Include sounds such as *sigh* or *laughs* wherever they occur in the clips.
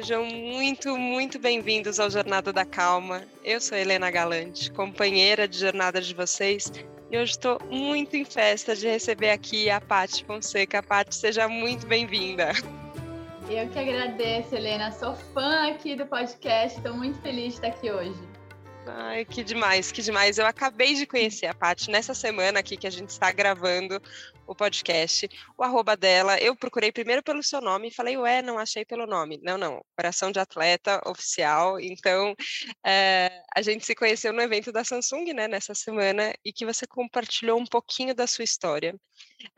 Sejam muito, muito bem-vindos ao Jornada da Calma. Eu sou Helena Galante, companheira de jornada de vocês, e hoje estou muito em festa de receber aqui a Paty Fonseca. Paty, seja muito bem-vinda. Eu que agradeço, Helena. Sou fã aqui do podcast, estou muito feliz de estar aqui hoje. Ai, que demais, que demais. Eu acabei de conhecer a Paty nessa semana aqui que a gente está gravando o podcast. O arroba dela, eu procurei primeiro pelo seu nome e falei, ué, não achei pelo nome. Não, não, Operação de Atleta Oficial. Então, é, a gente se conheceu no evento da Samsung, né, nessa semana, e que você compartilhou um pouquinho da sua história.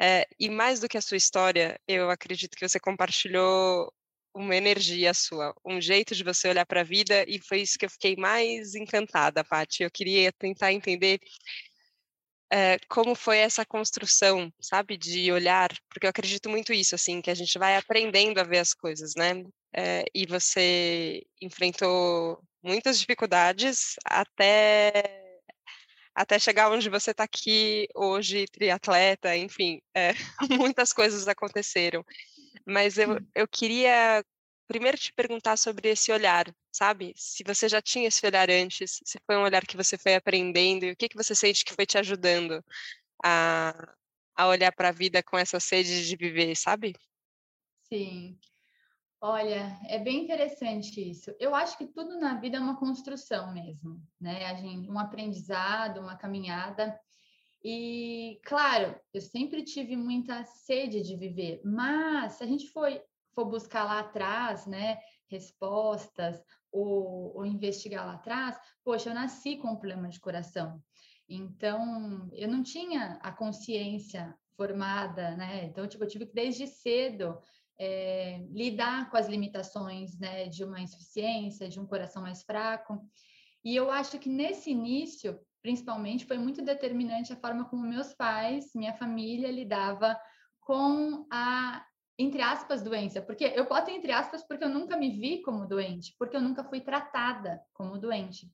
É, e mais do que a sua história, eu acredito que você compartilhou uma energia sua, um jeito de você olhar para a vida, e foi isso que eu fiquei mais encantada, Paty. Eu queria tentar entender é, como foi essa construção, sabe, de olhar, porque eu acredito muito isso, assim, que a gente vai aprendendo a ver as coisas, né? É, e você enfrentou muitas dificuldades até até chegar onde você está aqui hoje, triatleta, enfim, é, *laughs* muitas coisas aconteceram. Mas eu, eu queria primeiro te perguntar sobre esse olhar, sabe? Se você já tinha esse olhar antes, se foi um olhar que você foi aprendendo e o que, que você sente que foi te ajudando a, a olhar para a vida com essa sede de viver, sabe? Sim. Olha, é bem interessante isso. Eu acho que tudo na vida é uma construção mesmo, né? A gente, um aprendizado, uma caminhada. E, claro, eu sempre tive muita sede de viver, mas se a gente for, for buscar lá atrás, né, respostas ou, ou investigar lá atrás, poxa, eu nasci com um problema de coração. Então, eu não tinha a consciência formada, né? Então, tipo, eu tive que desde cedo é, lidar com as limitações, né, de uma insuficiência, de um coração mais fraco. E eu acho que nesse início principalmente, foi muito determinante a forma como meus pais, minha família lidava com a entre aspas doença, porque eu boto entre aspas porque eu nunca me vi como doente, porque eu nunca fui tratada como doente.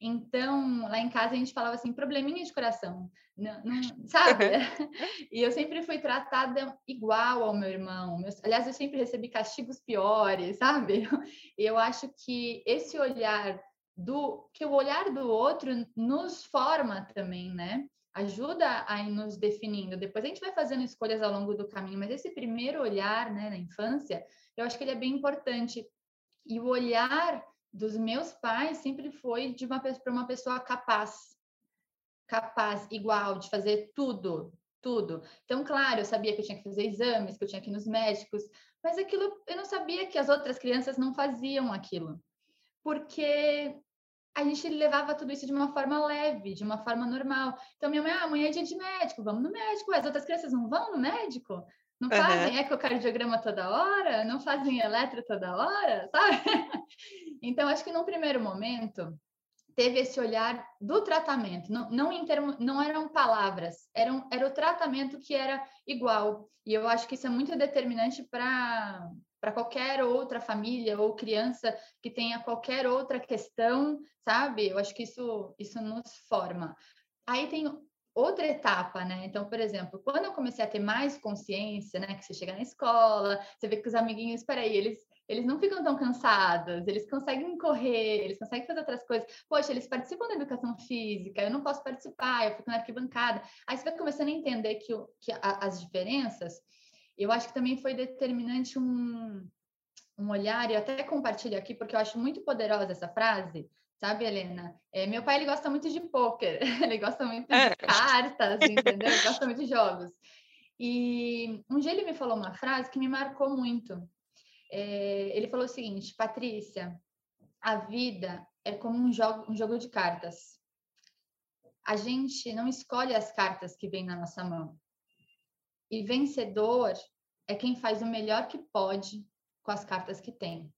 Então, lá em casa a gente falava assim, probleminha de coração, não, não, *laughs* sabe? *laughs* e eu sempre fui tratada igual ao meu irmão. Meus, aliás, eu sempre recebi castigos piores, sabe? *laughs* E eu acho que esse olhar do que o olhar do outro nos forma também, né? Ajuda a ir nos definindo. Depois a gente vai fazendo escolhas ao longo do caminho, mas esse primeiro olhar, né, na infância, eu acho que ele é bem importante. E o olhar dos meus pais sempre foi de uma para uma pessoa capaz, capaz, igual, de fazer tudo, tudo. Então, claro, eu sabia que eu tinha que fazer exames, que eu tinha que ir nos médicos, mas aquilo eu não sabia que as outras crianças não faziam aquilo. Porque a gente levava tudo isso de uma forma leve, de uma forma normal. Então, minha mãe, ah, amanhã é dia de médico, vamos no médico. As outras crianças não vão no médico? Não uhum. fazem ecocardiograma toda hora? Não fazem eletro toda hora? *laughs* Sabe? Então, acho que num primeiro momento, teve esse olhar do tratamento, não, não, em termo, não eram palavras, eram, era o tratamento que era igual. E eu acho que isso é muito determinante para para qualquer outra família ou criança que tenha qualquer outra questão, sabe? Eu acho que isso, isso nos forma. Aí tem outra etapa, né? Então, por exemplo, quando eu comecei a ter mais consciência, né? Que você chega na escola, você vê que os amiguinhos, peraí, eles eles não ficam tão cansados, eles conseguem correr, eles conseguem fazer outras coisas. Poxa, eles participam da educação física, eu não posso participar, eu fico na arquibancada. Aí você vai começando a entender que, que a, as diferenças eu acho que também foi determinante um, um olhar, e eu até compartilho aqui, porque eu acho muito poderosa essa frase, sabe, Helena? É, meu pai, ele gosta muito de pôquer, *laughs* ele gosta muito de é. cartas, *laughs* entendeu? Ele gosta muito de jogos. E um dia ele me falou uma frase que me marcou muito. É, ele falou o seguinte, Patrícia, a vida é como um jogo, um jogo de cartas. A gente não escolhe as cartas que vêm na nossa mão. E vencedor é quem faz o melhor que pode com as cartas que tem.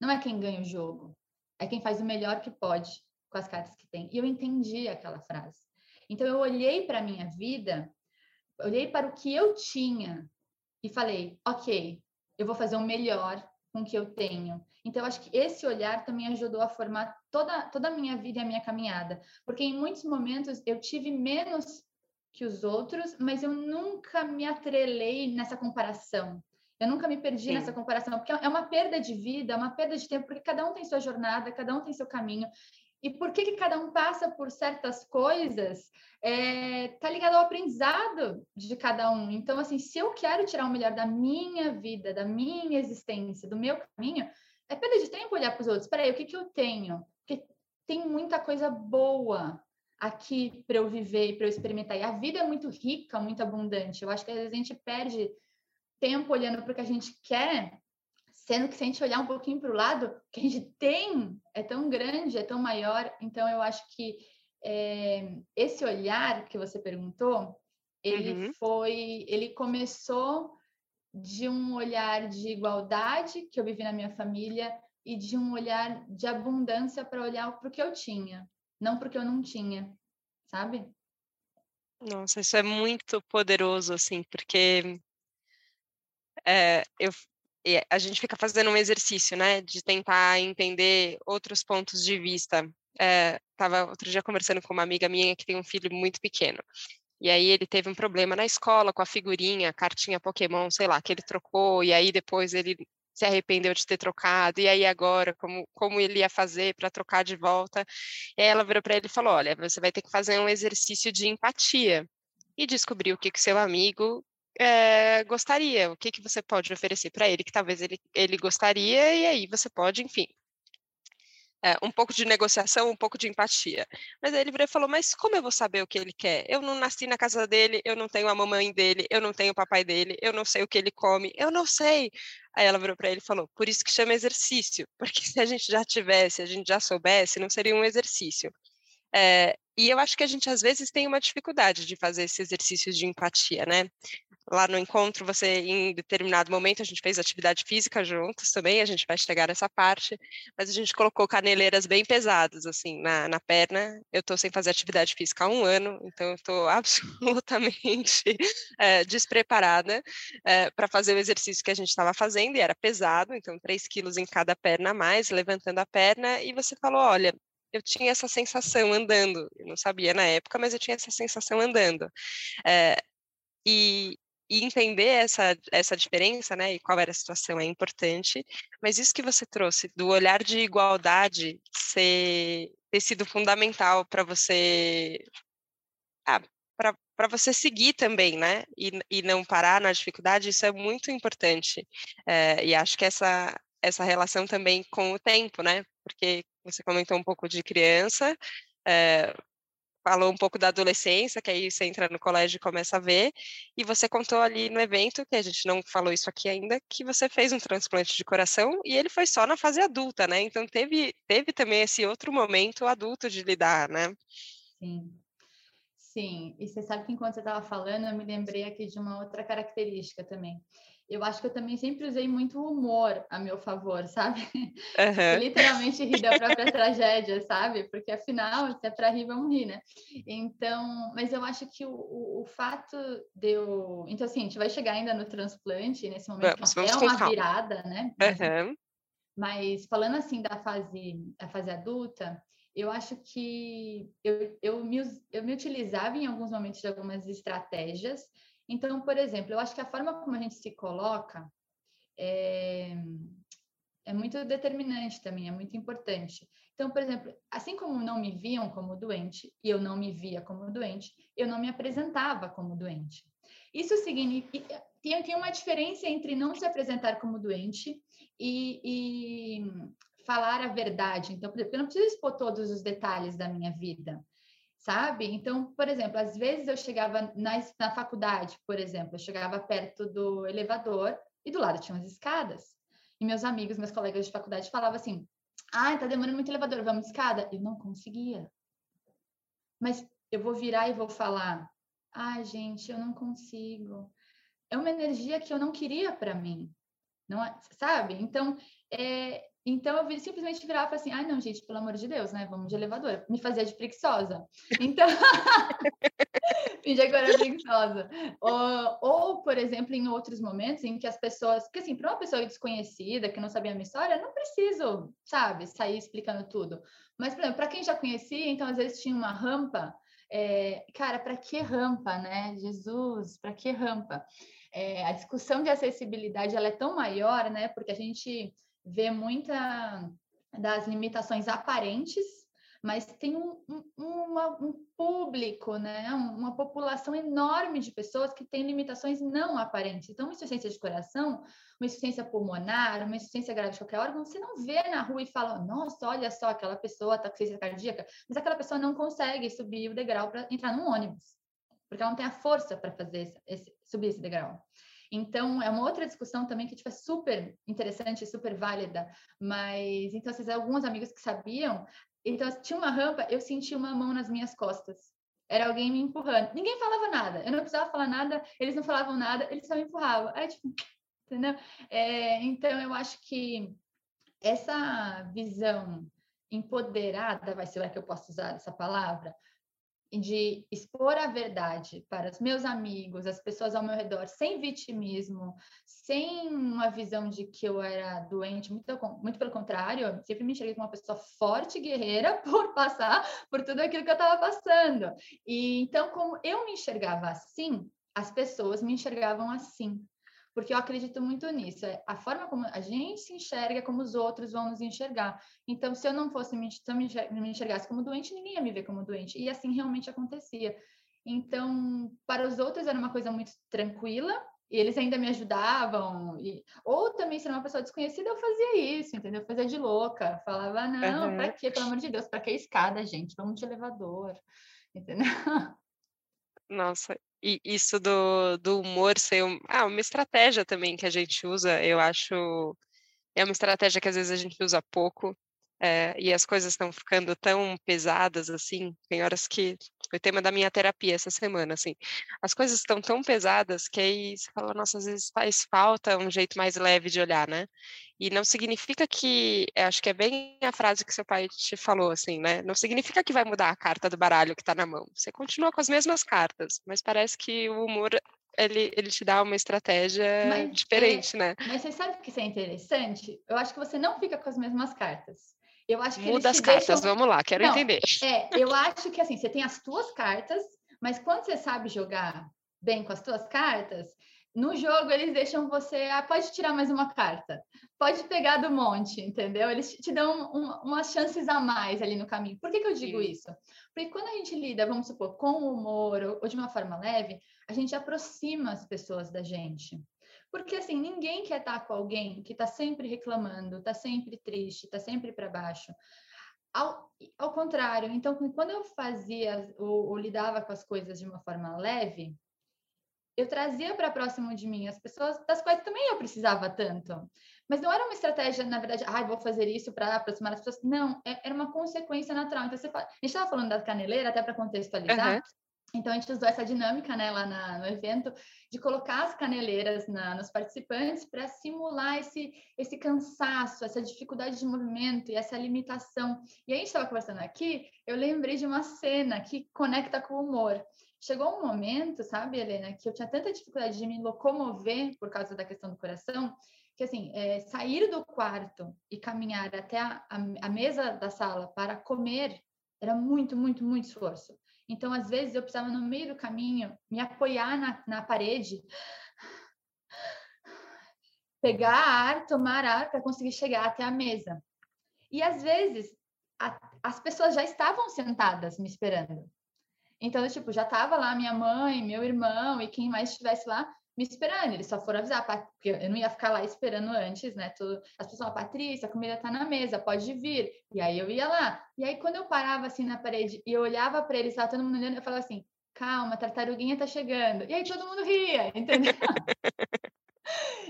Não é quem ganha o jogo, é quem faz o melhor que pode com as cartas que tem. E eu entendi aquela frase. Então eu olhei para minha vida, olhei para o que eu tinha e falei: ok, eu vou fazer o melhor com o que eu tenho. Então, acho que esse olhar também ajudou a formar toda, toda a minha vida e a minha caminhada. Porque em muitos momentos eu tive menos que os outros, mas eu nunca me atrelei nessa comparação. Eu nunca me perdi Sim. nessa comparação, porque é uma perda de vida, é uma perda de tempo, porque cada um tem sua jornada, cada um tem seu caminho. E por que, que cada um passa por certas coisas, é, tá ligado ao aprendizado de cada um. Então, assim, se eu quero tirar o melhor da minha vida, da minha existência, do meu caminho, é perda de tempo olhar para os outros. Peraí, o que, que eu tenho? Porque tem muita coisa boa aqui para eu viver e para eu experimentar. E a vida é muito rica, muito abundante. Eu acho que às vezes a gente perde tempo olhando para o que a gente quer, sendo que se a gente olhar um pouquinho para o lado, o que a gente tem é tão grande, é tão maior. Então, eu acho que é, esse olhar que você perguntou, ele uhum. foi, ele começou de um olhar de igualdade que eu vivi na minha família e de um olhar de abundância para olhar para o que eu tinha, não porque eu não tinha, sabe? Nossa, isso é muito poderoso, assim, porque é, eu, a gente fica fazendo um exercício, né, de tentar entender outros pontos de vista. É, tava outro dia conversando com uma amiga minha que tem um filho muito pequeno. E aí ele teve um problema na escola com a figurinha, cartinha Pokémon, sei lá, que ele trocou, e aí depois ele se arrependeu de ter trocado, e aí agora, como, como ele ia fazer para trocar de volta? E aí ela virou para ele e falou: Olha, você vai ter que fazer um exercício de empatia e descobrir o que que seu amigo é, gostaria, o que que você pode oferecer para ele que talvez ele, ele gostaria, e aí você pode, enfim, é, um pouco de negociação, um pouco de empatia. Mas aí ele virou e falou: Mas como eu vou saber o que ele quer? Eu não nasci na casa dele, eu não tenho a mamãe dele, eu não tenho o papai dele, eu não sei o que ele come, eu não sei. Aí ela virou para ele e falou: Por isso que chama exercício, *laughs* porque se a gente já tivesse, a gente já soubesse, não seria um exercício. É, e eu acho que a gente às vezes tem uma dificuldade de fazer esse exercício de empatia, né? Lá no encontro, você, em determinado momento, a gente fez atividade física juntos também, a gente vai chegar nessa parte, mas a gente colocou caneleiras bem pesadas, assim, na, na perna. Eu estou sem fazer atividade física há um ano, então eu estou *laughs* absolutamente é, despreparada é, para fazer o exercício que a gente estava fazendo, e era pesado, então 3 quilos em cada perna a mais, levantando a perna, e você falou: olha, eu tinha essa sensação andando, eu não sabia na época, mas eu tinha essa sensação andando. É, e, e entender essa, essa diferença, né, e qual era a situação é importante, mas isso que você trouxe, do olhar de igualdade ser, ter sido fundamental para você, ah, para você seguir também, né, e, e não parar na dificuldade, isso é muito importante, é, e acho que essa, essa relação também com o tempo, né, porque você comentou um pouco de criança, é, falou um pouco da adolescência, que aí você entra no colégio e começa a ver, e você contou ali no evento, que a gente não falou isso aqui ainda, que você fez um transplante de coração e ele foi só na fase adulta, né? Então teve, teve também esse outro momento adulto de lidar, né? Sim. Sim, e você sabe que enquanto você estava falando, eu me lembrei aqui de uma outra característica também eu acho que eu também sempre usei muito humor a meu favor, sabe? *laughs* Uhum. literalmente rir da própria *laughs* tragédia, sabe? Porque afinal, se é para rir, vamos rir, né? Então, mas eu acho que o, o, o, fato de eu. Então, assim, a gente vai chegar ainda no transplante, nesse momento vamos, vamos é uma virada, né? Uhum. Mas falando assim da fase, da fase adulta, eu acho que eu, eu, me, eu me utilizava em alguns momentos de algumas estratégias então, por exemplo, eu acho que a forma como a gente se coloca é, é muito determinante também, é muito importante. Então, por exemplo, assim como não me viam como doente e eu não me via como doente, eu não me apresentava como doente. Isso significa tem, tem uma diferença entre não se apresentar como doente e, e falar a verdade. Então, por exemplo, eu não preciso expor todos os detalhes da minha vida sabe? Então, por exemplo, às vezes eu chegava na, na faculdade, por exemplo, eu chegava perto do elevador e do lado tinha umas escadas. E meus amigos, meus colegas de faculdade falavam assim: ah, tá demorando muito elevador, vamos de escada. Eu não conseguia. Mas eu vou virar e vou falar: ah, gente, eu não consigo. É uma energia que eu não queria para mim. Não é, sabe? Então, é, então eu simplesmente virava e assim: ai, ah, não, gente, pelo amor de Deus, né? Vamos de elevador. Me fazia de preguiçosa. Então, *laughs* eu era preguiçosa. Ou, ou, por exemplo, em outros momentos em que as pessoas. Porque, assim, para uma pessoa desconhecida, que não sabia a minha história, não preciso, sabe, sair explicando tudo. Mas, por exemplo, para quem já conhecia, então às vezes tinha uma rampa é, cara, para que rampa, né? Jesus, para que rampa? É, a discussão de acessibilidade ela é tão maior, né? Porque a gente vê muita das limitações aparentes mas tem um, um, uma, um público, né? uma população enorme de pessoas que têm limitações não aparentes. Então, uma insuficiência de coração, uma insuficiência pulmonar, uma insuficiência grave de qualquer órgão, você não vê na rua e fala, nossa, olha só, aquela pessoa está com insuficiência cardíaca, mas aquela pessoa não consegue subir o degrau para entrar num ônibus, porque ela não tem a força para fazer esse, esse, subir esse degrau. Então, é uma outra discussão também que tipo, é super interessante, super válida. Mas, então, vocês alguns amigos que sabiam, então, tinha uma rampa, eu senti uma mão nas minhas costas. Era alguém me empurrando. Ninguém falava nada. Eu não precisava falar nada, eles não falavam nada, eles só me empurravam. Aí, tipo, *laughs* entendeu? É, então, eu acho que essa visão empoderada, vai ser lá que eu posso usar essa palavra, de expor a verdade para os meus amigos, as pessoas ao meu redor, sem vitimismo, sem uma visão de que eu era doente, muito, muito pelo contrário, eu sempre me enxerguei como uma pessoa forte guerreira *laughs* por passar por tudo aquilo que eu estava passando. E então, como eu me enxergava assim, as pessoas me enxergavam assim porque eu acredito muito nisso. É a forma como a gente se enxerga, como os outros vão nos enxergar. Então, se eu não fosse me, me enxergasse como doente, ninguém ia me ver como doente. E assim realmente acontecia. Então, para os outros era uma coisa muito tranquila, e eles ainda me ajudavam. E... Ou também, se era uma pessoa desconhecida, eu fazia isso, entendeu? Eu fazia de louca. Falava, não, uhum. para quê? Pelo amor de Deus, para que escada, gente? Vamos de elevador, entendeu? *laughs* Nossa, e isso do, do humor ser um, ah, uma estratégia também que a gente usa, eu acho. É uma estratégia que às vezes a gente usa pouco, é, e as coisas estão ficando tão pesadas assim. Tem horas que foi tema da minha terapia essa semana, assim. As coisas estão tão pesadas que aí você fala, nossa, às vezes faz falta um jeito mais leve de olhar, né? E não significa que, acho que é bem a frase que seu pai te falou, assim, né? Não significa que vai mudar a carta do baralho que está na mão. Você continua com as mesmas cartas, mas parece que o humor ele, ele te dá uma estratégia mas, é, diferente, é, né? Mas você sabe que isso é interessante? Eu acho que você não fica com as mesmas cartas. Eu acho que Muda as cartas, deixam... vamos lá, quero não, entender. É, eu acho que assim, você tem as tuas cartas, mas quando você sabe jogar bem com as tuas cartas, no jogo, eles deixam você, ah, pode tirar mais uma carta, pode pegar do monte, entendeu? Eles te dão um, umas chances a mais ali no caminho. Por que, que eu digo Sim. isso? Porque quando a gente lida, vamos supor, com humor ou, ou de uma forma leve, a gente aproxima as pessoas da gente. Porque assim, ninguém quer estar com alguém que está sempre reclamando, está sempre triste, está sempre para baixo. Ao, ao contrário, então, quando eu fazia ou, ou lidava com as coisas de uma forma leve, eu trazia para próximo de mim as pessoas das quais também eu precisava tanto. Mas não era uma estratégia, na verdade, ah, vou fazer isso para aproximar as pessoas. Não, é, era uma consequência natural. Então, você fala... a gente estava falando da caneleira, até para contextualizar. Uhum. Então, a gente usou essa dinâmica né, lá na, no evento de colocar as caneleiras na, nos participantes para simular esse, esse cansaço, essa dificuldade de movimento e essa limitação. E a gente estava conversando aqui, eu lembrei de uma cena que conecta com o humor chegou um momento, sabe, Helena, que eu tinha tanta dificuldade de me locomover por causa da questão do coração, que assim, é, sair do quarto e caminhar até a, a, a, mesa da sala para comer era muito, muito, muito esforço. Então, às vezes, eu precisava, no meio do caminho, me apoiar na, na parede, pegar ar, tomar ar para conseguir chegar até a mesa. E, às vezes, a, as pessoas já estavam sentadas me esperando. Então, tipo, já tava lá minha mãe, meu irmão e quem mais estivesse lá me esperando. Eles só foram avisar, porque eu não ia ficar lá esperando antes, né? Tudo, as pessoas, Patrícia, a comida tá na mesa, pode vir. E aí eu ia lá. E aí, quando eu parava assim na parede e eu olhava para eles, tava todo mundo olhando, eu falava assim: calma, tartaruguinha tá chegando. E aí todo mundo ria, *laughs* entendeu?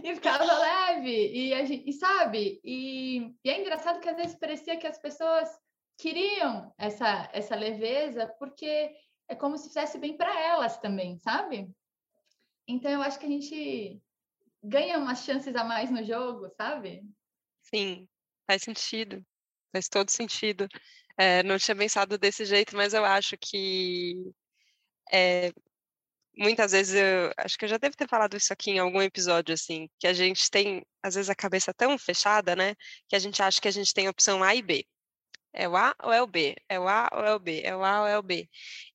e ficava leve. E, a gente, e sabe? E, e é engraçado que às vezes parecia que as pessoas queriam essa, essa leveza, porque é como se fizesse bem para elas também, sabe? Então eu acho que a gente ganha umas chances a mais no jogo, sabe? Sim, faz sentido, faz todo sentido. É, não tinha pensado desse jeito, mas eu acho que é, muitas vezes eu acho que eu já devo ter falado isso aqui em algum episódio assim, que a gente tem às vezes a cabeça tão fechada, né, que a gente acha que a gente tem opção A e B. É o A ou é o B? É o A ou é o B? É o A ou é o B?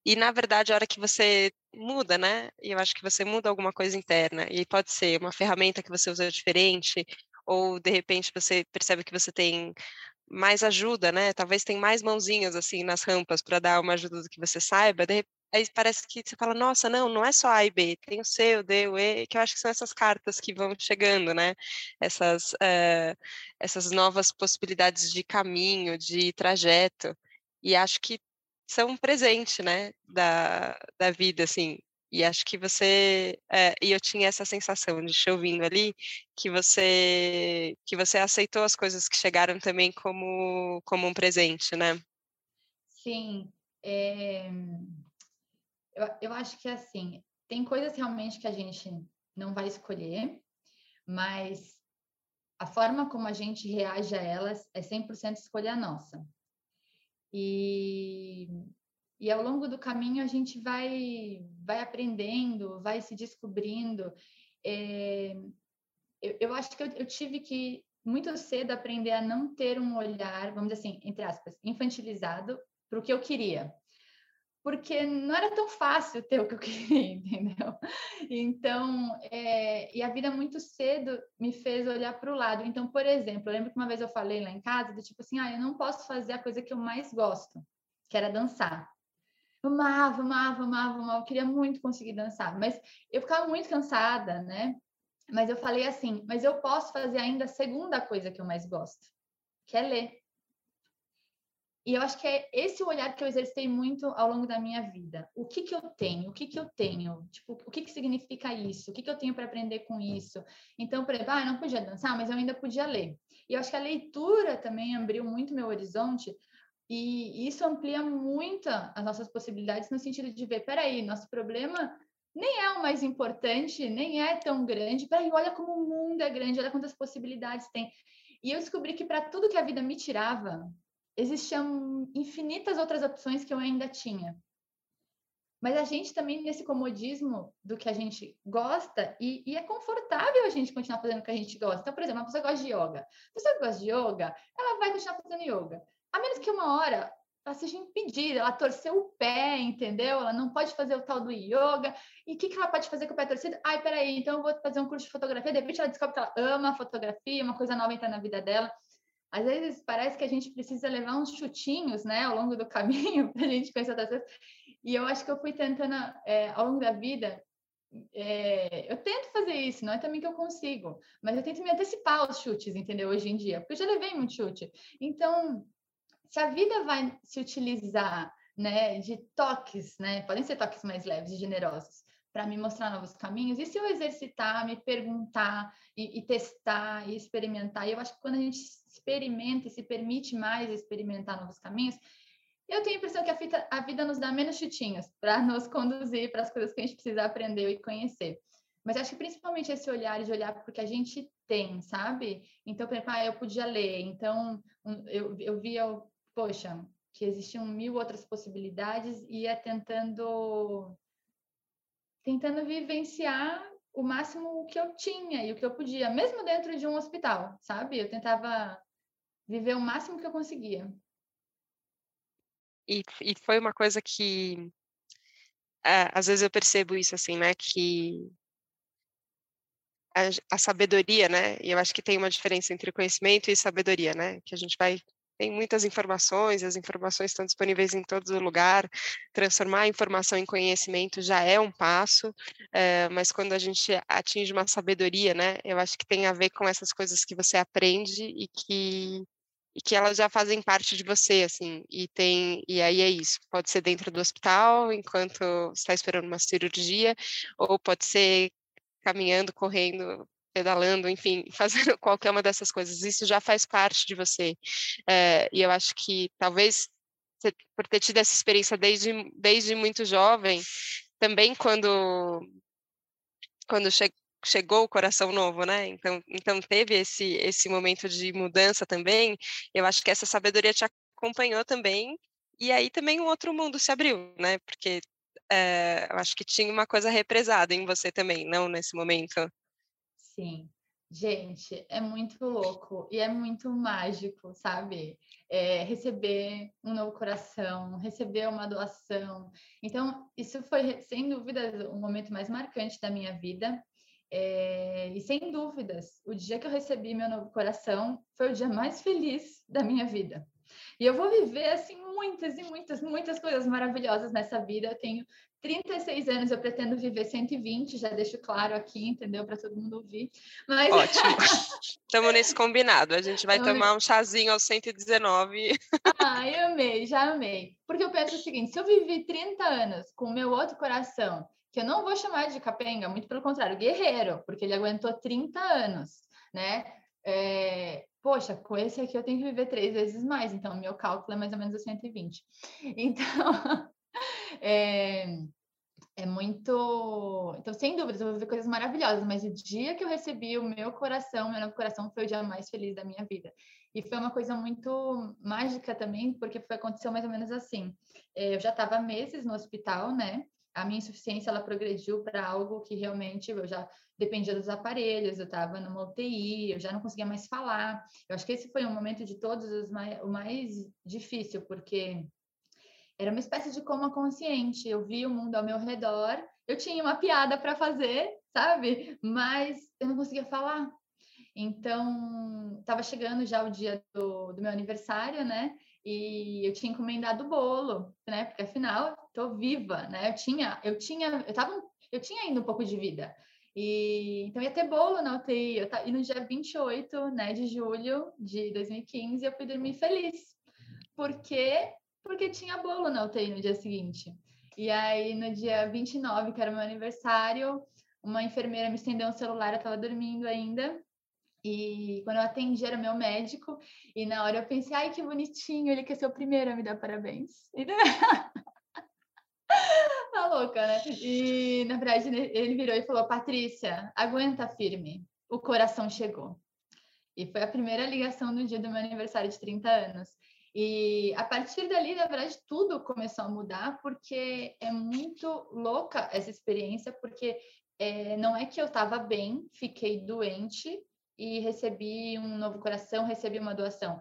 E, na verdade, a hora que você muda, né? E eu acho que você muda alguma coisa interna. E pode ser uma ferramenta que você usa diferente, ou, de repente, você percebe que você tem mais ajuda, né? Talvez tem mais mãozinhas, assim, nas rampas para dar uma ajuda do que você saiba. De aí parece que você fala, nossa, não, não é só A e B, tem o C, o D, o E, que eu acho que são essas cartas que vão chegando, né? Essas, uh, essas novas possibilidades de caminho, de trajeto, e acho que são um presente, né, da, da vida, assim, e acho que você, é, e eu tinha essa sensação de te ouvindo ali, que você, que você aceitou as coisas que chegaram também como, como um presente, né? Sim, é, eu, eu acho que assim, tem coisas realmente que a gente não vai escolher, mas a forma como a gente reage a elas é 100% escolha nossa. E, e ao longo do caminho a gente vai, vai aprendendo, vai se descobrindo. É, eu, eu, acho que eu, eu tive que muito cedo aprender a não ter um olhar, vamos dizer assim, entre aspas, infantilizado para o que eu queria porque não era tão fácil ter o que eu *laughs* queria, entendeu? Então, é, e a vida muito cedo me fez olhar para o lado. Então, por exemplo, eu lembro que uma vez eu falei lá em casa, do tipo assim, ah, eu não posso fazer a coisa que eu mais gosto, que era dançar. Eu amava, amava, amava, amava, eu queria muito conseguir dançar, mas eu ficava muito cansada, né? Mas eu falei assim, mas eu posso fazer ainda a segunda coisa que eu mais gosto, que é ler. E eu acho que é esse o olhar que eu exercitei muito ao longo da minha vida. O que que eu tenho? O que que eu tenho? Tipo, o que que significa isso? O que que eu tenho para aprender com isso? Então, por exemplo, ah, eu não podia dançar, mas eu ainda podia ler. E eu acho que a leitura também abriu muito meu horizonte e isso amplia muito as nossas possibilidades no sentido de ver, peraí, nosso problema nem é o mais importante, nem é tão grande. Peraí, olha como o mundo é grande, olha quantas possibilidades tem. E eu descobri que para tudo que a vida me tirava, existiam infinitas outras opções que eu ainda tinha. Mas a gente também, nesse comodismo do que a gente gosta, e, e, é confortável a gente continuar fazendo o que a gente gosta. Então, por exemplo, uma pessoa gosta de yoga. A pessoa que gosta de yoga, ela vai continuar fazendo yoga. A menos que uma hora ela seja impedida, ela torceu o pé, entendeu? Ela não pode fazer o tal do yoga. E o que, que ela pode fazer com o pé torcido? Ai, peraí, então eu vou fazer um curso de fotografia. De repente ela descobre que ela ama a fotografia, uma coisa nova entra na vida dela. Às vezes parece que a gente precisa levar uns chutinhos, né, ao longo do *laughs* caminho para a gente conhecer outras coisas. E eu acho que eu fui tentando, é, ao longo da vida, é, eu tento fazer isso, não é também que eu consigo, mas eu tento me antecipar aos chutes, entendeu? Hoje em dia, porque eu já levei muito chute. Então, se a vida vai se utilizar, né, de toques, né, podem ser toques mais leves e generosos, para me mostrar novos caminhos, e se eu exercitar, me perguntar e, e testar e experimentar, e eu acho que quando a gente experimenta e se permite mais experimentar novos caminhos, eu tenho a impressão que a, fita, a vida nos dá menos chutinhos *laughs* para nos conduzir para as coisas que a gente precisa aprender e conhecer. Mas acho que principalmente esse olhar de olhar porque a gente tem, sabe? Então, por exemplo, ah, eu podia ler, então eu, eu via, poxa, que existiam mil outras possibilidades e ia tentando tentando vivenciar o máximo que eu tinha e o que eu podia, mesmo dentro de um hospital, sabe? Eu tentava viver o máximo que eu conseguia. E, e foi uma coisa que é, às vezes eu percebo isso assim, né? Que a, a, sabedoria, né? E eu acho que tem uma diferença entre conhecimento e sabedoria, né? Que a gente vai tem muitas informações, as informações estão disponíveis em todo lugar. Transformar a informação em conhecimento já é um passo, é, mas quando a gente atinge uma sabedoria, né, eu acho que tem a ver com essas coisas que você aprende e que e que elas já fazem parte de você, assim, e tem, e aí é isso, pode ser dentro do hospital, enquanto está esperando uma cirurgia, ou pode ser caminhando, correndo, pedalando, enfim, *laughs* fazendo qualquer uma dessas coisas. Isso já faz parte de você. É, e eu acho que talvez por ter tido essa experiência desde, desde muito jovem, também quando quando che, chegou o coração novo, né? Então, então teve esse esse momento de mudança também. Eu acho que essa sabedoria te acompanhou também. E aí também um outro mundo se abriu, né? Porque é, eu acho que tinha uma coisa represada em você também, não nesse momento. Sim. Gente, é muito louco e é muito mágico, sabe? É, receber um novo coração, receber uma doação. Então, isso foi, sem dúvida, o momento mais marcante da minha vida. É, e sem dúvidas, o dia que eu recebi meu novo coração foi o dia mais feliz da minha vida. E eu vou viver assim muitas e muitas, muitas coisas maravilhosas nessa vida. Eu tenho 36 anos, eu pretendo viver 120, já deixo claro aqui, entendeu? Para todo mundo ouvir. Mas... Ótimo. *laughs* Estamos nesse combinado. A gente vai tomar um chazinho aos 119. Ah, eu amei, já amei. Porque eu penso o seguinte: se eu vivi 30 anos com o meu outro coração, que eu não vou chamar de capenga, muito pelo contrário, guerreiro, porque ele aguentou 30 anos, né? É, poxa, com esse aqui eu tenho que viver três vezes mais, então meu cálculo é mais ou menos 120. *laughs* Então, é, *laughs* é muito. Então, sem dúvidas, eu vou viver coisas maravilhosas, mas o dia que eu recebi o meu coração, meu novo coração, foi o dia mais feliz da minha vida. E foi uma coisa muito mágica também, porque foi, aconteceu mais ou menos assim. É, eu já estava meses no hospital, né? A minha insuficiência ela progrediu para algo que realmente eu já dependia dos aparelhos, eu estava numa UTI, eu já não conseguia mais falar. Eu acho que esse foi um momento de todos os mais, o mais difícil, porque era uma espécie de coma consciente. Eu via o mundo ao meu redor, eu tinha uma piada para fazer, sabe? Mas eu não conseguia falar. Então, estava chegando já o dia do, do, meu aniversário, né? E eu tinha encomendado o bolo, né? Porque afinal, estou viva, né? Eu tinha, eu tinha, eu tava, eu tinha ainda um pouco de vida. E então ia ter bolo na UTI. Eu, e no dia 28, né, de julho de 2015, eu fui dormir feliz. Por quê? Porque tinha bolo na UTI no dia seguinte. E aí, no dia 29, que era meu aniversário, uma enfermeira me estendeu um celular, eu estava dormindo ainda. E quando eu atendi, era meu médico. E na hora eu pensei, ai, que bonitinho, ele quer ser o primeiro a me dar parabéns. *laughs* louca, né? E, na verdade, ele virou e falou: Patrícia, aguenta firme, o coração chegou. E foi a primeira ligação do dia do meu aniversário de 30 anos. E a partir dali, na verdade, tudo começou a mudar, porque é muito louca essa experiência, porque é, não é que eu estava bem, fiquei doente e recebi um novo coração, recebi uma doação.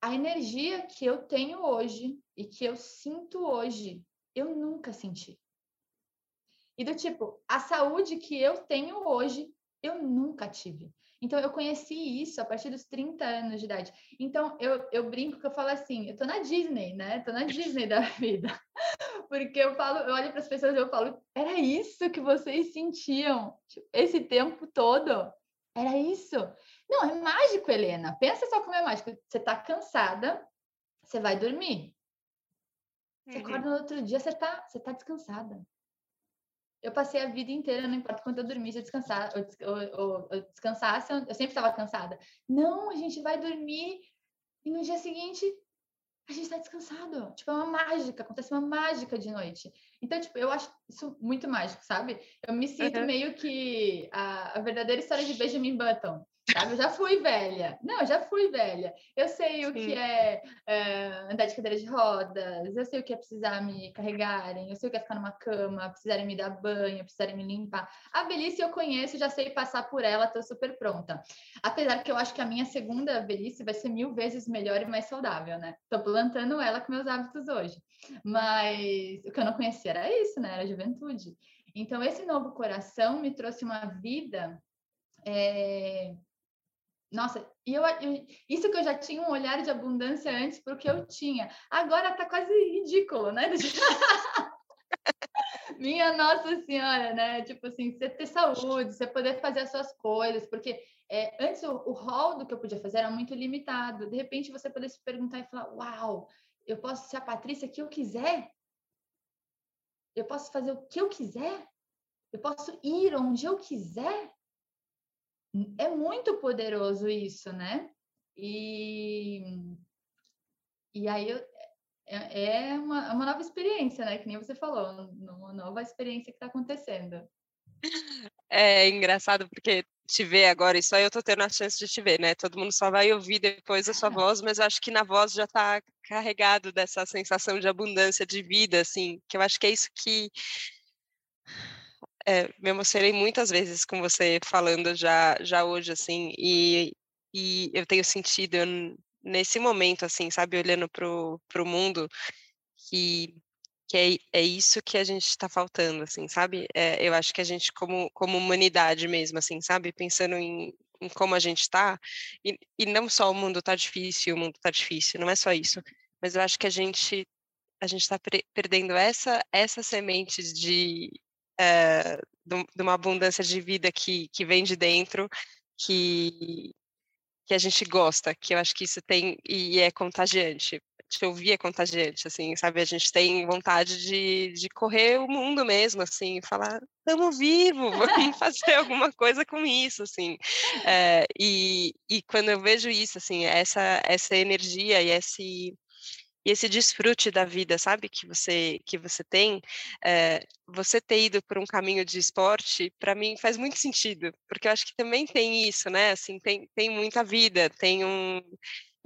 A energia que eu tenho hoje e que eu sinto hoje eu nunca senti. E do tipo, a saúde que eu tenho hoje, eu nunca tive. Então, eu conheci isso a partir dos 30 anos de idade. Então, eu, eu brinco que eu falo assim, eu tô na Disney, né? Tô na Disney da *laughs* vida. Porque eu falo, eu olho para as pessoas e eu falo, era isso que vocês sentiam tipo, esse tempo todo? Era isso? Não, é mágico, Helena. Pensa só como é mágico. Você tá cansada, você vai dormir. Você uhum. acorda no outro dia, você tá, você tá descansada. Eu passei a vida inteira, não importa quanto eu dormisse, eu descansar, ou, ou, ou descansasse, eu sempre estava cansada. Não, a gente vai dormir e no dia seguinte a gente está descansado. Tipo, é uma mágica, acontece uma mágica de noite. Então, tipo, eu acho isso muito mágico, sabe? Eu me sinto uhum. meio que a, a verdadeira história de Benjamin Button. Sabe? Eu já fui velha. Não, eu já fui velha. Eu sei o Sim. que é, é, andar de cadeira de rodas, eu sei o que é precisar me carregarem, eu sei o que é ficar numa cama, precisarem me dar banho, precisarem me limpar. A velhice eu conheço, já sei passar por ela, estou super pronta. Apesar que eu acho que a minha segunda velhice vai ser mil vezes melhor e mais saudável, né? Estou plantando ela com meus hábitos hoje. Mas o que eu não era isso, né? Era juventude. Então, esse novo coração me trouxe uma vida é, nossa, e eu, eu, isso que eu já tinha um olhar de abundância antes porque eu tinha. Agora tá quase ridículo, né? *laughs* Minha Nossa Senhora, né? Tipo assim, você ter saúde, você poder fazer as suas coisas, porque é, antes o rol do que eu podia fazer era muito limitado. De repente você poder se perguntar e falar: Uau, eu posso ser a Patrícia que eu quiser? Eu posso fazer o que eu quiser? Eu posso ir onde eu quiser? É muito poderoso isso, né? E, e aí eu, é, é uma, é uma nova experiência, né? Que nem você falou, uma nova experiência que está acontecendo. *laughs* É engraçado porque te ver agora, isso aí eu tô tendo a chance de te ver, né? Todo mundo só vai ouvir depois a sua voz, mas eu acho que na voz já tá carregado dessa sensação de abundância de vida, assim, que eu acho que é isso que é, me emocionei muitas vezes com você falando já, já hoje, assim, e, e eu tenho sentido eu, nesse momento, assim, sabe, olhando para o mundo, que, que é, é isso que a gente está faltando, assim, sabe? É, eu acho que a gente, como, como humanidade mesmo, assim, sabe, pensando em, em como a gente está, e, e não só o mundo está difícil, o mundo está difícil, não é só isso, mas eu acho que a gente a gente está perdendo essa essas sementes de é, de uma abundância de vida que, que vem de dentro, que, que a gente gosta, que eu acho que isso tem e é contagiante. Te ouvir é contagiante, assim, sabe? A gente tem vontade de, de correr o mundo mesmo, assim, falar, estamos vivos, *laughs* vamos fazer alguma coisa com isso, assim. É, e, e quando eu vejo isso, assim, essa, essa energia e esse e esse desfrute da vida, sabe, que você que você tem, é, você ter ido por um caminho de esporte, para mim faz muito sentido, porque eu acho que também tem isso, né? Assim, tem, tem muita vida, tem um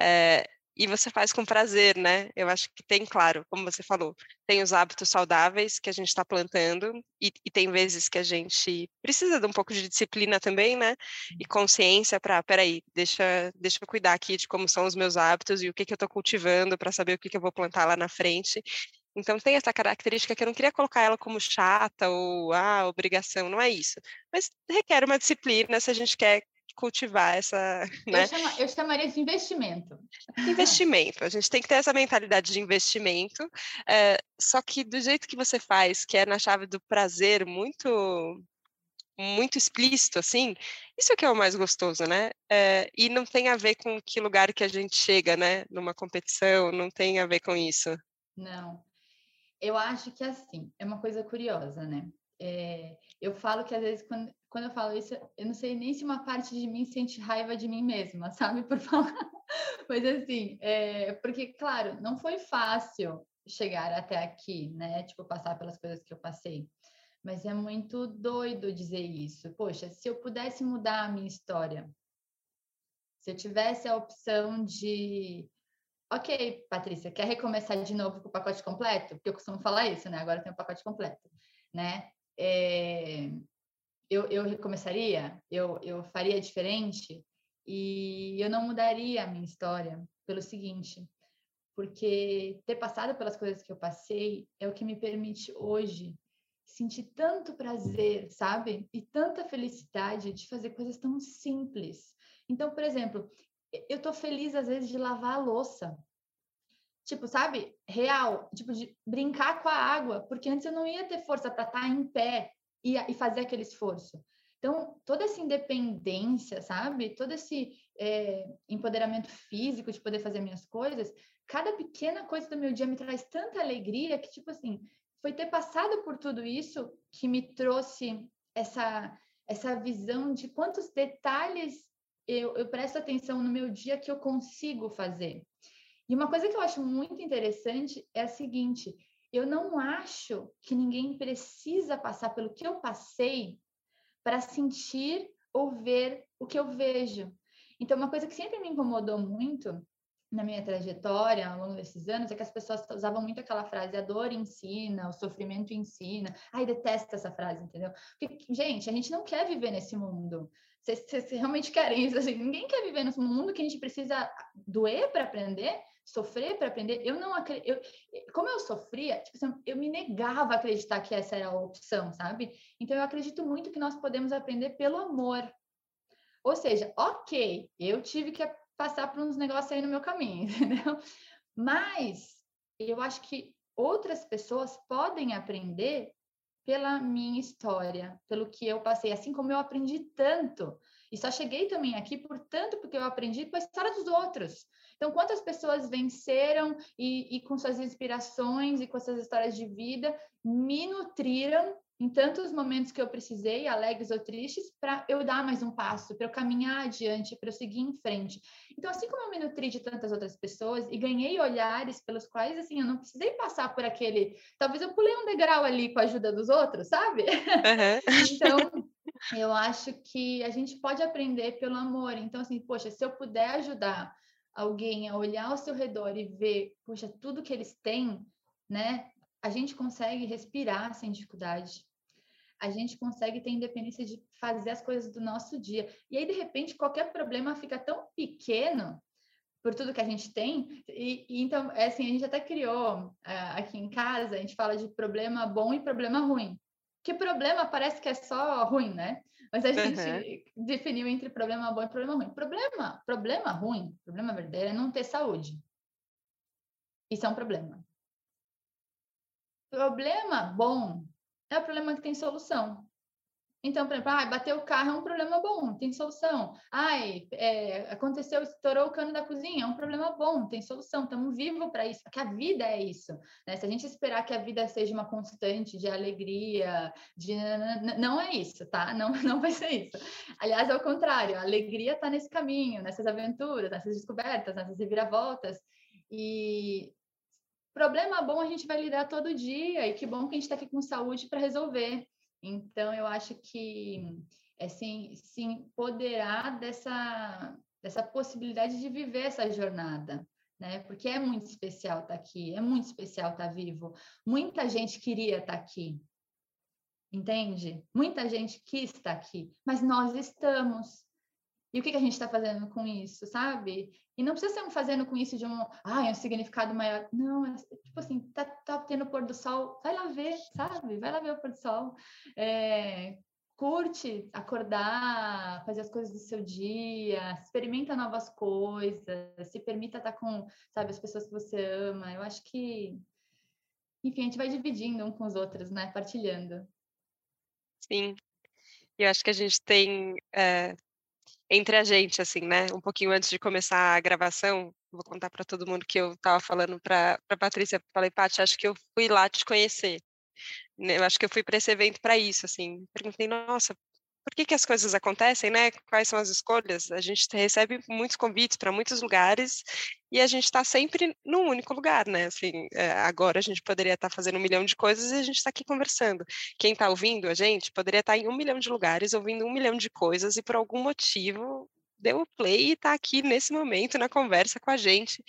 é, e você faz com prazer, né? Eu acho que tem, claro, como você falou, tem os hábitos saudáveis que a gente está plantando, e, e, tem vezes que a gente precisa de um pouco de disciplina também, né? E consciência para, peraí, deixa, deixa eu cuidar aqui de como são os meus hábitos e o que, que eu estou cultivando para saber o que, que eu vou plantar lá na frente. Então tem essa característica que eu não queria colocar ela como chata ou ah, obrigação, não é isso. Mas requer uma disciplina se a gente quer cultivar essa. *laughs* Né? Eu, chama, eu, chamaria de investimento. *laughs* Investimento. A gente tem que ter essa mentalidade de investimento, é, só que do jeito que você faz, que é na chave do prazer, muito muito explícito, assim, isso é que é o mais gostoso, né? É, e não tem a ver com que lugar que a gente chega, né? Numa competição, não tem a ver com isso. Não. Eu acho que assim, é uma coisa curiosa, né? É, eu falo que às vezes quando, quando eu falo isso, eu não sei nem se uma parte de mim sente raiva de mim mesma, *laughs* sabe? Por falar. Mas assim, é, porque, claro, não foi fácil chegar até aqui, né? Tipo, passar pelas coisas que eu passei. Mas é muito doido dizer isso. Poxa, se eu pudesse mudar a minha história, se eu tivesse a opção de. Ok, Patrícia, quer recomeçar de novo com o pacote completo? Porque eu costumo falar isso, né? Agora tem o pacote completo, né? É, eu, eu recomeçaria, eu, eu faria diferente e eu não mudaria a minha história pelo seguinte, porque ter passado pelas coisas que eu passei é o que me permite hoje sentir tanto prazer, sabe? E tanta felicidade de fazer coisas tão simples. Então, por exemplo, eu tô feliz às vezes de lavar a louça. Tipo, sabe? Real, tipo de brincar com a água, porque antes eu não ia ter força para estar tá em pé e, e fazer aquele esforço. Então, toda essa independência, sabe? Todo esse é, empoderamento físico de poder fazer minhas coisas, cada pequena coisa do meu dia me traz tanta alegria que, tipo assim, foi ter passado por tudo isso que me trouxe essa, essa visão de quantos detalhes eu, eu presto atenção no meu dia que eu consigo fazer. E uma coisa que eu acho muito interessante é a seguinte: eu não acho que ninguém precisa passar pelo que eu passei para sentir ou ver o que eu vejo. Então, uma coisa que sempre me incomodou muito na minha trajetória ao longo desses anos é que as pessoas usavam muito aquela frase: a dor ensina, o sofrimento ensina. Ai, detesto essa frase, entendeu? Porque, gente, a gente não quer viver nesse mundo. Vocês, vocês realmente querem isso? Assim, ninguém quer viver num mundo que a gente precisa doer para aprender sofrer para aprender, eu não acredito. Como eu sofria, tipo assim, eu me negava a acreditar que essa era a opção, sabe? Então eu acredito muito que nós podemos aprender pelo amor. Ou seja, ok, eu tive que passar por uns negócios aí no meu caminho, *laughs* entendeu? Mas eu acho que outras pessoas podem aprender pela minha história, pelo que eu passei, assim como eu aprendi tanto. E só cheguei também aqui, portanto, porque eu aprendi com a história dos outros. Então, quantas pessoas venceram e, e, com suas inspirações e com suas histórias de vida me nutriram em tantos momentos que eu precisei, alegres ou tristes, para eu dar mais um passo, para eu caminhar adiante, para eu seguir em frente. Então, assim como eu me nutri de tantas outras pessoas e ganhei olhares pelos quais, assim, eu não precisei passar por aquele. Talvez eu pulei um degrau ali com a ajuda dos outros, sabe? Uhum. *laughs* então, eu acho que a gente pode aprender pelo amor. Então, assim, poxa, se eu puder ajudar alguém a olhar ao seu redor e ver, poxa, tudo que eles têm, né? A gente consegue respirar sem dificuldade. A gente consegue ter independência de fazer as coisas do nosso dia. E aí, de repente, qualquer problema fica tão pequeno por tudo que a gente tem. E, e então, é assim, a gente até criou uh, aqui em casa, a gente fala de problema bom e problema ruim. Que problema parece que é só ruim, né? Mas a gente uhum. definiu entre problema bom e problema ruim. Problema, problema ruim, problema verdadeiro é não ter saúde. Isso é um problema. Problema bom é o problema que tem solução. Então, por exemplo, ah, bater o carro é um problema bom, tem solução. Ai, é, aconteceu, estourou o cano da cozinha, é um problema bom, tem solução. Estamos vivos para isso, porque a vida é isso. Né? Se a gente esperar que a vida seja uma constante de alegria, de não é isso, tá? Não, *laughs* não vai ser isso. Aliás, é o contrário, a alegria está nesse caminho, nessas aventuras, nessas descobertas, nessas reviravoltas. E problema bom a gente vai lidar todo dia, e que bom que a gente está aqui com saúde para resolver. Então, eu acho que é assim, se empoderar dessa, dessa possibilidade de viver essa jornada, né? Porque é muito especial estar tá aqui, é muito especial estar tá vivo. Muita gente queria estar tá aqui, entende? Muita gente quis estar aqui, mas nós estamos. E o que, que a gente está fazendo com isso, sabe? E não precisa ser um fazendo com isso de um, ah, um significado maior. Não, é tipo assim, tá, tá tendo o pôr do sol, vai lá ver, sabe? Vai lá ver o pôr do sol. É, curte acordar, fazer as coisas do seu dia, experimenta novas coisas, se permita estar com, sabe, as pessoas que você ama. Eu acho que, enfim, a gente vai dividindo um com os outros, né? Partilhando. Sim. Eu acho que a gente tem é, entre a gente, assim, né? Um pouquinho antes de começar a gravação, vou contar para todo mundo que eu estava falando para a Patrícia, falei, Paty, acho que eu fui lá te conhecer. Né, eu acho que eu fui para esse evento para isso, assim. Perguntei, nossa, por que, que as coisas acontecem, né? Quais são as escolhas? A gente recebe muitos convites para muitos lugares e a gente está sempre num único lugar, né? Assim, é, agora a gente poderia estar tá fazendo um milhão de coisas e a gente está aqui conversando. Quem está ouvindo a gente poderia estar tá em um milhão de lugares ouvindo um milhão de coisas e por algum motivo deu o play e está aqui nesse momento na conversa com a gente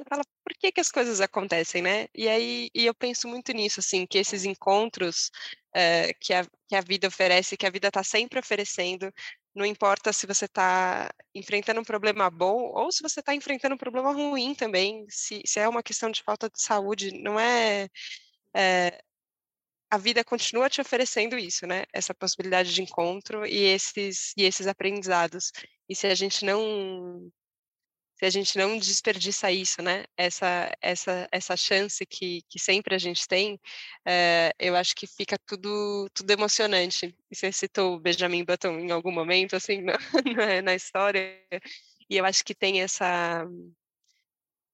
você fala, por que que as coisas acontecem, né? E aí e eu penso muito nisso, assim, que esses encontros é, que, a, que a vida oferece, que a vida está sempre oferecendo, não importa se você está enfrentando um problema bom ou se você está enfrentando um problema ruim também, se, se é uma questão de falta de saúde, não é, é a vida continua te oferecendo isso, né? Essa possibilidade de encontro e esses e esses aprendizados. E se a gente não se a gente não desperdiça isso, né? Essa, essa, essa chance que, que sempre a gente tem, é, eu acho que fica tudo, tudo emocionante. E você citou o Benjamin Button em algum momento, assim, *laughs* na, na história, e eu acho que tem essa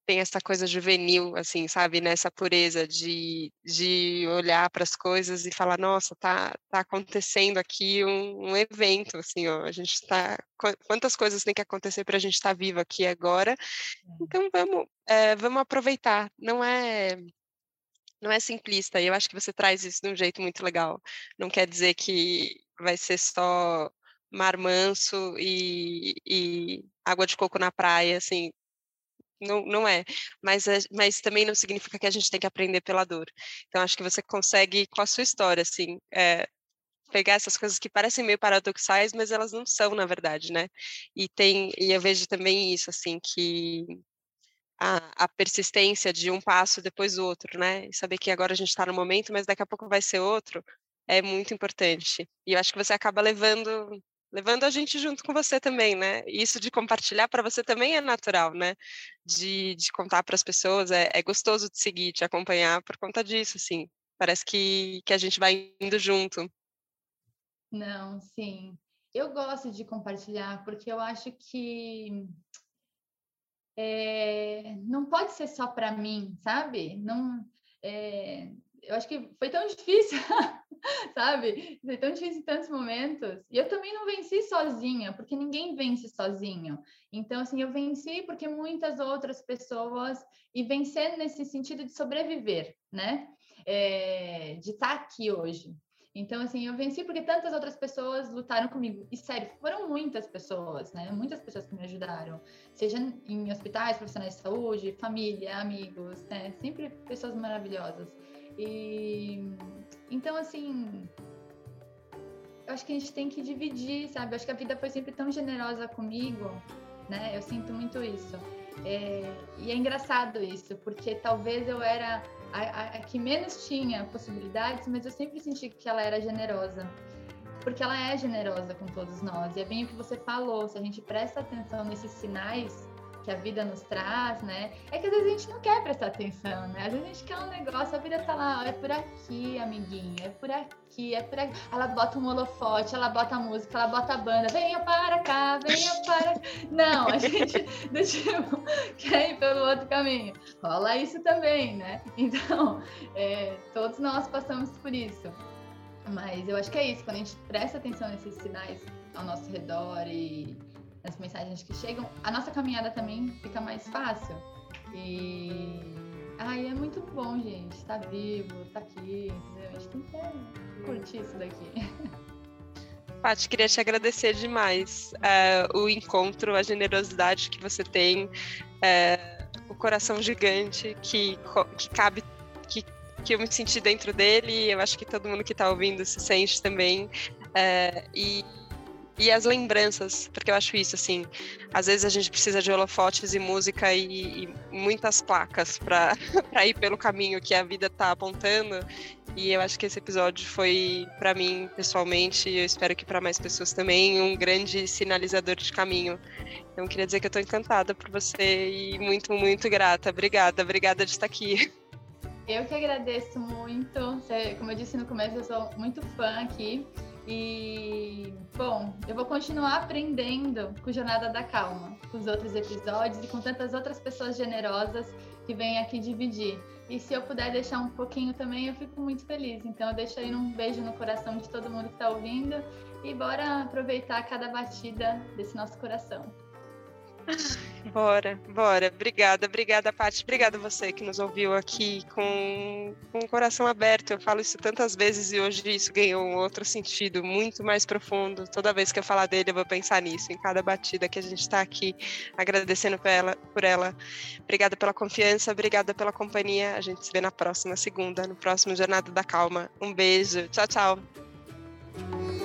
tem essa coisa juvenil, assim, sabe, nessa pureza de, de olhar para as coisas e falar, nossa, tá, tá acontecendo aqui um, um evento, assim, ó, a gente está, quantas coisas tem que acontecer para a gente estar tá vivo aqui agora, é. então vamos, é, vamos aproveitar, não é, não é simplista, e eu acho que você traz isso de um jeito muito legal, não quer dizer que vai ser só mar manso e, e água de coco na praia, assim, não, não é. Mas, mas também não significa que a gente tem que aprender pela dor. Então, acho que você consegue, com a sua história, assim, é, pegar essas coisas que parecem meio paradoxais, mas elas não são, na verdade, né? E tem, e eu vejo também isso, assim, que a, a persistência de um passo depois do outro, né? E saber que agora a gente está no momento, mas daqui a pouco vai ser outro, é muito importante. E eu acho que você acaba levando levando a gente junto com você também, né? Isso de compartilhar para você também é natural, né? De, de contar para as pessoas, é, é gostoso de seguir, te acompanhar por conta disso, assim. Parece que, que a gente vai indo junto. Não, sim. Eu gosto de compartilhar porque eu acho que é, não pode ser só para mim, sabe? Não, é, eu acho que foi tão difícil, *laughs* sabe? Foi tão difícil em tantos momentos. E eu também não venci sozinha, porque ninguém vence sozinho. Então, assim, eu venci porque muitas outras pessoas, e vencer nesse sentido de sobreviver, né? É, de estar aqui hoje. Então, assim, eu venci porque tantas outras pessoas lutaram comigo. E, sério, foram muitas pessoas, né? Muitas pessoas que me ajudaram. Seja em hospitais, profissionais de saúde, família, amigos, né? Sempre pessoas maravilhosas. E então assim, eu acho que a gente tem que dividir, sabe? Eu acho que a vida foi sempre tão generosa comigo, né? Eu sinto muito isso. É, e é engraçado isso, porque talvez eu era a, a, a, que menos tinha possibilidades, mas eu sempre senti que ela era generosa. Porque ela é generosa com todos nós. E é bem o que você falou, se a gente presta atenção nesses sinais que a vida nos traz, né? É que às vezes a gente não quer prestar atenção, né? Às vezes a gente quer um negócio, a vida tá lá, é por aqui, amiguinho, é por aqui, é por aqui. Ela bota um holofote, ela bota a música, ela bota a banda, venha para cá, venha para. Não, a gente *laughs* do tipo quer ir pelo outro caminho. Rola isso também, né? Então, é, todos nós passamos por isso. Mas eu acho que é isso, quando a gente presta atenção nesses sinais ao nosso redor e as mensagens que chegam, a nossa caminhada também fica mais fácil. E ai, é muito bom, gente, estar tá vivo, estar tá aqui, entendeu? A gente tem que curtir isso daqui. *laughs* Paty, queria te agradecer demais uh, o encontro, a generosidade que você tem, uh, o coração gigante que, que cabe, que, que eu me senti dentro dele, eu acho que todo mundo que está ouvindo se sente também. Uh, e e as lembranças, porque eu acho isso, assim, às vezes a gente precisa de holofotes e música e, e muitas placas para *laughs* ir pelo caminho que a vida está apontando. E eu acho que esse episódio foi, para mim, pessoalmente, e eu espero que para mais pessoas também, um grande sinalizador de caminho. Então, queria dizer que eu estou encantada por você e muito, muito grata. Obrigada, obrigada de estar aqui. *laughs* Eu que agradeço muito. Como eu disse no começo, eu sou muito fã aqui. E, bom, eu vou continuar aprendendo com Jornada da Calma, com os outros episódios e com tantas outras pessoas generosas que vêm aqui dividir. E se eu puder deixar um pouquinho também, eu fico muito feliz. Então, eu deixo aí um beijo no coração de todo mundo que está ouvindo e bora aproveitar cada batida desse nosso coração. Bora, bora. Obrigada, obrigada, Paty. Obrigada você que nos ouviu aqui com, com o coração aberto. Eu falo isso tantas vezes e hoje isso ganhou um outro sentido muito mais profundo. Toda vez que eu falar dele, eu vou pensar nisso, em cada batida que a gente está aqui, agradecendo por ela, por ela. Obrigada pela confiança, obrigada pela companhia. A gente se vê na próxima segunda, no próximo Jornada da Calma. Um beijo. Tchau, tchau.